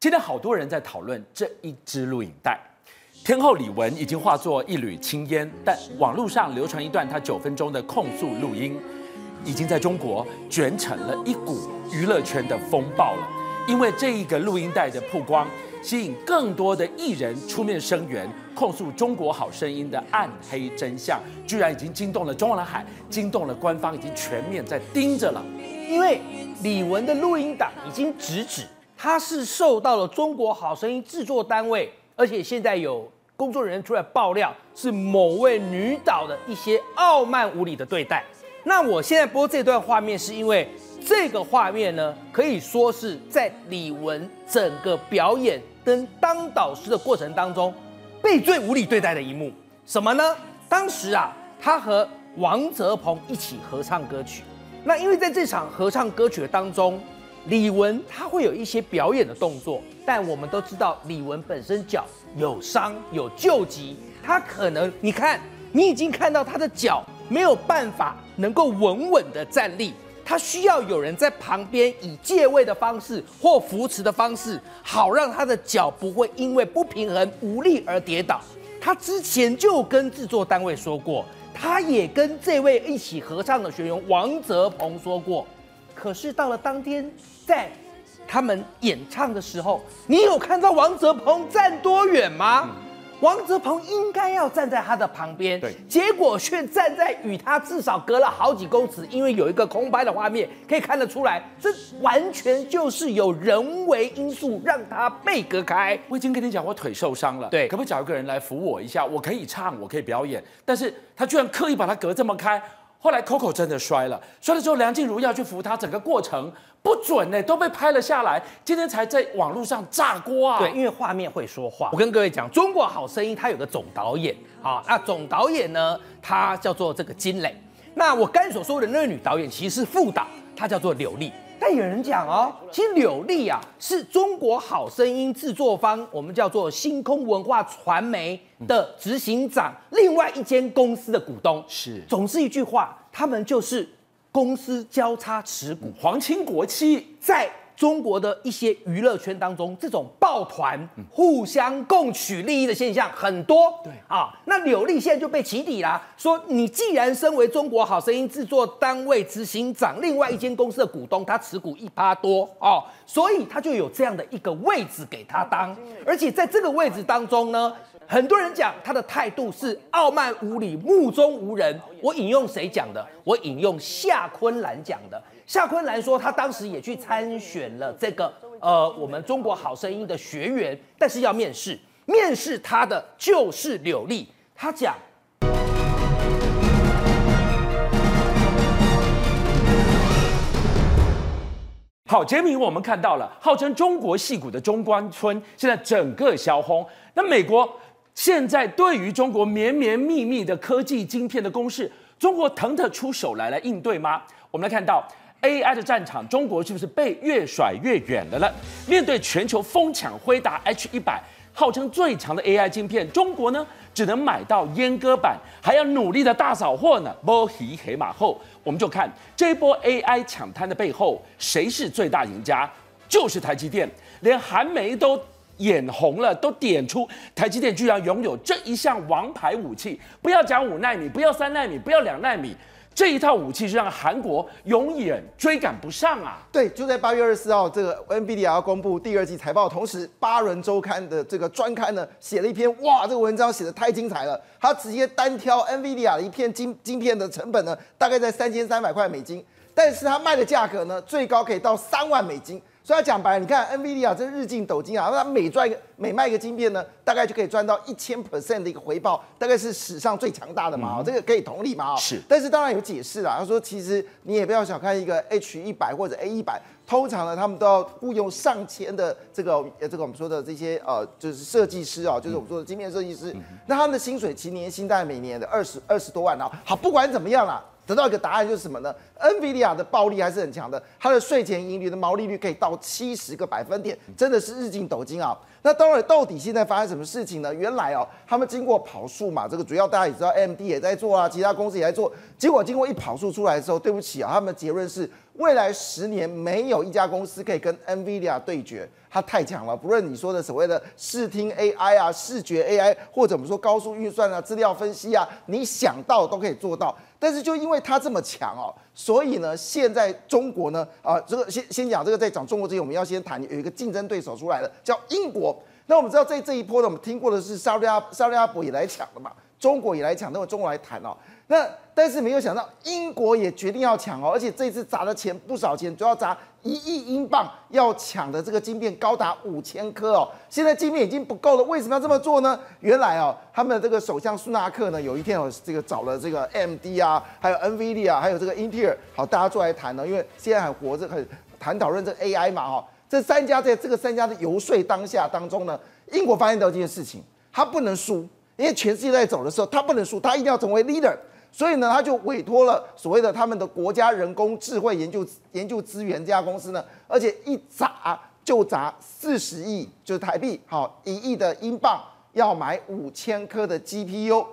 今天好多人在讨论这一支录影带，天后李玟已经化作一缕青烟，但网络上流传一段她九分钟的控诉录音，已经在中国卷成了一股娱乐圈的风暴了。因为这一个录音带的曝光，吸引更多的艺人出面声援，控诉《中国好声音》的暗黑真相，居然已经惊动了中南海，惊动了官方，已经全面在盯着了。因为李玟的录音档已经直指。他是受到了中国好声音制作单位，而且现在有工作人员出来爆料，是某位女导的一些傲慢无礼的对待。那我现在播这段画面，是因为这个画面呢，可以说是在李玟整个表演跟当导师的过程当中，被最无理对待的一幕。什么呢？当时啊，他和王泽鹏一起合唱歌曲。那因为在这场合唱歌曲当中。李玟她会有一些表演的动作，但我们都知道李玟本身脚有伤有旧疾，她可能你看你已经看到她的脚没有办法能够稳稳的站立，她需要有人在旁边以借位的方式或扶持的方式，好让她的脚不会因为不平衡无力而跌倒。她之前就跟制作单位说过，她也跟这位一起合唱的学员王泽鹏说过。可是到了当天，在他们演唱的时候，你有看到王泽鹏站多远吗？嗯、王泽鹏应该要站在他的旁边，对，结果却站在与他至少隔了好几公尺，因为有一个空白的画面可以看得出来，这完全就是有人为因素让他被隔开。我已经跟你讲，我腿受伤了，对，可不可以找一个人来扶我一下？我可以唱，我可以表演，但是他居然刻意把他隔这么开。后来 Coco 真的摔了，摔了之后梁静茹要去扶他，整个过程不准呢，都被拍了下来。今天才在网络上炸锅啊！对，因为画面会说话。我跟各位讲，《中国好声音》它有个总导演，啊，那总导演呢，他叫做这个金磊。那我刚才所说的那个女导演其实是副导，她叫做柳丽。但有人讲哦，其实柳丽啊是中国好声音制作方，我们叫做星空文化传媒的执行长，另外一间公司的股东。是，总之一句话，他们就是公司交叉持股，皇亲国戚在。中国的一些娱乐圈当中，这种抱团互相共取利益的现象很多。对。啊，那柳丽现在就被起底啦，说你既然身为中国好声音制作单位执行长，另外一间公司的股东，他持股一趴多哦，所以他就有这样的一个位置给他当，而且在这个位置当中呢，很多人讲他的态度是傲慢无礼、目中无人。我引用谁讲的？我引用夏坤兰讲的。夏坤兰说，他当时也去参选了这个呃，我们中国好声音的学员，但是要面试，面试他的就是柳丽。他讲，好，杰明，我们看到了号称中国戏骨的中关村，现在整个销轰。那美国现在对于中国绵绵密密的科技晶片的攻势，中国腾得出手来来应对吗？我们来看到。AI 的战场，中国是不是被越甩越远的了？面对全球疯抢辉达 H100，号称最强的 AI 晶片，中国呢只能买到阉割版，还要努力的大扫货呢。摸鱼黑马后，我们就看这波 AI 抢滩的背后，谁是最大赢家？就是台积电，连韩媒都眼红了，都点出台积电居然拥有这一项王牌武器。不要讲五纳米，不要三纳米，不要两纳米。这一套武器是让韩国永远追赶不上啊！对，就在八月二十四号，这个 NVIDIA 要公布第二季财报，同时巴伦周刊的这个专刊呢写了一篇，哇，这个文章写得太精彩了。他直接单挑 NVIDIA 的一片晶晶片的成本呢，大概在三千三百块美金，但是他卖的价格呢，最高可以到三万美金。所以讲白了，你看 NVIDIA 这日进斗金啊，那每赚一个每卖一个晶片呢，大概就可以赚到一千 percent 的一个回报，大概是史上最强大的嘛，嗯、这个可以同理嘛，是。但是当然有解释啦，他说其实你也不要小看一个 H 一百或者 A 一百，通常呢他们都要雇佣上千的这个呃这个我们说的这些呃就是设计师啊，就是我们说的晶片设计师，嗯、那他们的薪水其实年薪大概每年的二十二十多万啊。好，不管怎么样啦。得到一个答案就是什么呢？NVIDIA 的暴利还是很强的，它的税前盈余的毛利率可以到七十个百分点，真的是日进斗金啊！那当然，到底现在发生什么事情呢？原来哦，他们经过跑数嘛，这个主要大家也知道，MD 也在做啊，其他公司也在做。结果经过一跑数出来的时候，对不起啊，他们的结论是未来十年没有一家公司可以跟 NVIDIA 对决，它太强了。不论你说的所谓的视听 AI 啊、视觉 AI，或者我们说高速运算啊、资料分析啊，你想到都可以做到。但是就因为它这么强哦，所以呢，现在中国呢，啊，这个先先讲这个，在讲中国之前，我们要先谈有一个竞争对手出来了，叫英国。那我们知道在这一波呢，我们听过的是沙利阿沙利阿伯也来抢了嘛，中国也来抢，那么中国来谈哦。那但是没有想到，英国也决定要抢哦，而且这次砸的钱不少钱，主要砸一亿英镑，要抢的这个晶片高达五千颗哦。现在晶片已经不够了，为什么要这么做呢？原来哦，他们的这个首相苏纳克呢，有一天哦，这个找了这个 MD 啊，还有 NVIDIA 啊，还有这个英特尔，好，大家坐来谈呢，因为现在还活着，很谈讨论这个 AI 嘛哈。这三家在这个三家的游说当下当中呢，英国发现到这件事情，他不能输，因为全世界在走的时候，他不能输，他一定要成为 leader。所以呢，他就委托了所谓的他们的国家人工智慧研究研究资源这家公司呢，而且一砸就砸四十亿，就是台币，好一亿的英镑，要买五千颗的 GPU。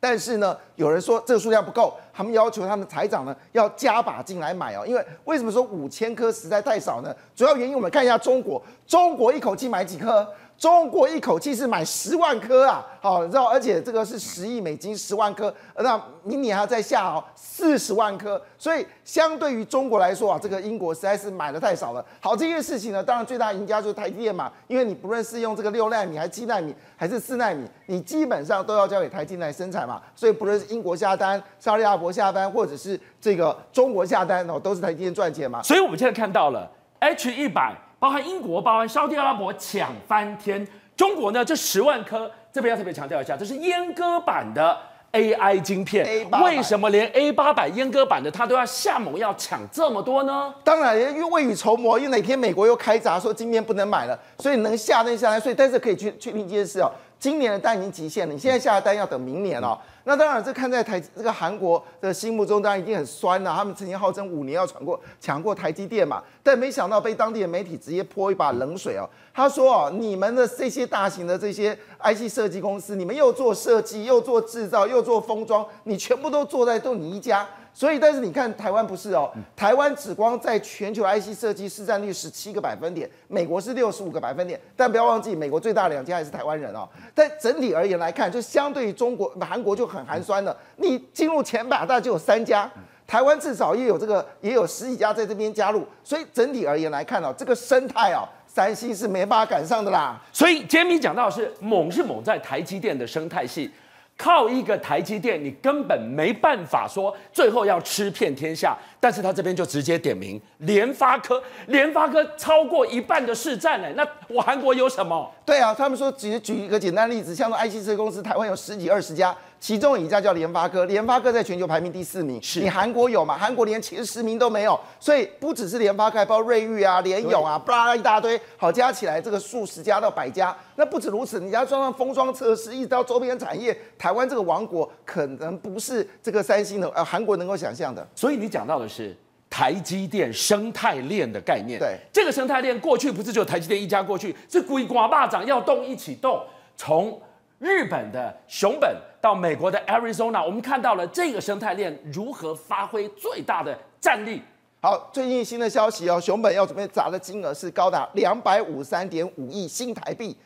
但是呢，有人说这个数量不够，他们要求他们财长呢要加把劲来买哦。因为为什么说五千颗实在太少呢？主要原因我们看一下中国，中国一口气买几颗？中国一口气是买十万颗啊，好，你知道，而且这个是十亿美金，十万颗，那明年还要再下哦，四十万颗，所以相对于中国来说啊，这个英国实在是买的太少了。好，这件事情呢，当然最大赢家就是台积电嘛，因为你不论是用这个六纳米，还是七纳米，还是四纳米，你基本上都要交给台积电来生产嘛，所以不论是英国下单、沙利阿伯下单，或者是这个中国下单哦，都是台积电赚钱嘛。所以我们现在看到了 H 一百。包含英国，包含沙特阿拉伯抢翻天。中国呢？这十万颗，这边要特别强调一下，这是阉割版的 AI 晶片。为什么连 A 八百阉割版的它都要下猛药抢这么多呢？当然，因为未雨绸缪，因为哪天美国又开闸说今天不能买了，所以能下单下来。所以但是可以去确定一件事哦，今年的单已经极限了，你现在下的单要等明年哦。那当然，这看在台这个韩国的心目中，当然一定很酸了、啊。他们曾经号称五年要闯过抢过台积电嘛，但没想到被当地的媒体直接泼一把冷水哦。他说哦，你们的这些大型的这些 IC 设计公司，你们又做设计，又做制造，又做封装，你全部都做在都你一家。所以，但是你看台湾不是哦，台湾只光在全球 IC 设计市占率十七个百分点，美国是六十五个百分点。但不要忘记，美国最大两家还是台湾人哦。但整体而言来看，就相对于中国、韩国就很寒酸了。你进入前百大就有三家，台湾至少也有这个也有十几家在这边加入。所以整体而言来看哦，这个生态哦，三星是没办法赶上的啦。所以杰米讲到是猛是猛在台积电的生态系。靠一个台积电，你根本没办法说最后要吃遍天下。但是他这边就直接点名联发科，联发科超过一半的市占呢。那我韩国有什么？对啊，他们说只举一个简单例子，像说 IC 设计公司，台湾有十几二十家，其中有一家叫联发科，联发科在全球排名第四名。是你韩国有吗？韩国连前十名都没有。所以不只是联发科，还包括瑞昱啊、联咏啊，巴拉一大堆，好加起来这个数十家到百家。那不止如此，你要装上封装测试，一直到周边产业，台湾这个王国可能不是这个三星的呃韩国能够想象的。所以你讲到的是。台积电生态链的概念，对这个生态链过去不是只有台积电一家，过去是鬼瓜霸掌要动一起动。从日本的熊本到美国的 Arizona，我们看到了这个生态链如何发挥最大的战力。好，最近新的消息哦，熊本要准备砸的金额是高达两百五十三点五亿新台币。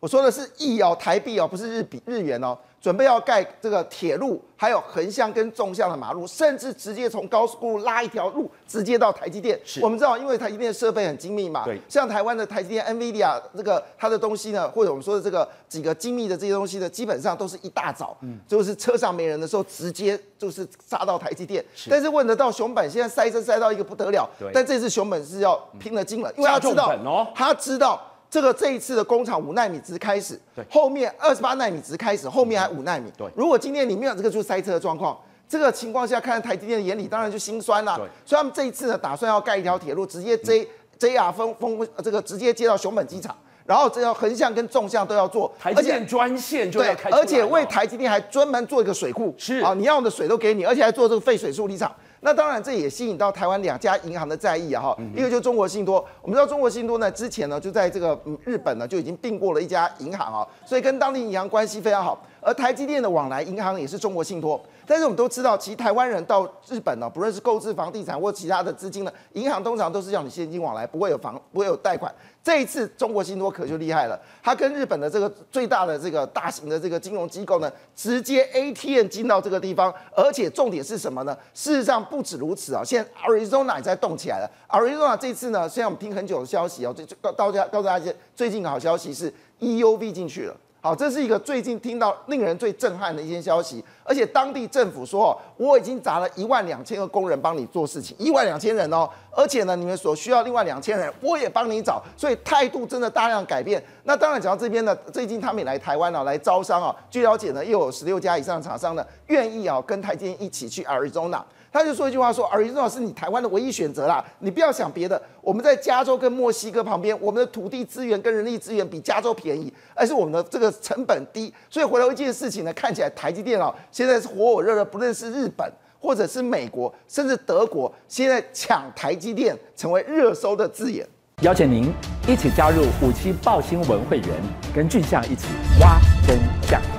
我说的是亿哦，台币哦，不是日币日元哦。准备要盖这个铁路，还有横向跟纵向的马路，甚至直接从高速公路拉一条路，直接到台积电。是我们知道，因为台积电的设备很精密嘛，对，像台湾的台积电、NVIDIA 这个它的东西呢，或者我们说的这个几个精密的这些东西呢，基本上都是一大早，嗯，就是车上没人的时候，直接就是杀到台积电。是但是问得到熊本，现在塞车塞到一个不得了，对，但这次熊本是要拼了劲了，因为他知道，哦，他知道。这个这一次的工厂五纳米只是开始，对，后面二十八纳米只是开始，后面还五纳米。对，如果今天你没有这个就塞车的状况，这个情况下看台积电的眼里当然就心酸了。对，所以他们这一次呢，打算要盖一条铁路，直接 J、嗯、JR 封封这个直接接到熊本机场。然后这要横向跟纵向都要做，台积电专线就要开出来，而且为台积电还专门做一个水库，是啊，你要的水都给你，而且还做这个废水处理厂。那当然，这也吸引到台湾两家银行的在意啊哈，一个就是中国信托，我们知道中国信托呢之前呢就在这个日本呢就已经并过了一家银行啊，所以跟当地银行关系非常好。而台积电的往来银行也是中国信托，但是我们都知道，其实台湾人到日本呢，不论是购置房地产或其他的资金呢，银行通常都是要你现金往来，不会有房，不会有贷款。这一次中国信托可就厉害了，它跟日本的这个最大的这个大型的这个金融机构呢，直接 ATM 进到这个地方，而且重点是什么呢？事实上不止如此啊，现在 Arizona 也在动起来了。Arizona 这次呢，虽然我们听很久的消息哦，这告告家告诉大家最近的好消息是 EUV 进去了。好，这是一个最近听到令人最震撼的一些消息，而且当地政府说，我已经砸了一万两千个工人帮你做事情，一万两千人哦，而且呢，你们所需要另外两千人，我也帮你找，所以态度真的大量改变。那当然讲到这边呢，最近他们也来台湾啊，来招商啊，据了解呢，又有十六家以上的厂商呢，愿意啊跟台积电一起去 Arizona。他就说一句话说，Arizona 是你台湾的唯一选择啦，你不要想别的。我们在加州跟墨西哥旁边，我们的土地资源跟人力资源比加州便宜，而是我们的这个成本低。所以回头一件事情呢，看起来台积电哦，现在是火火热热，不论是日本或者是美国，甚至德国，现在抢台积电成为热搜的字眼。邀请您一起加入五七报新闻会员，跟俊相一起挖真相。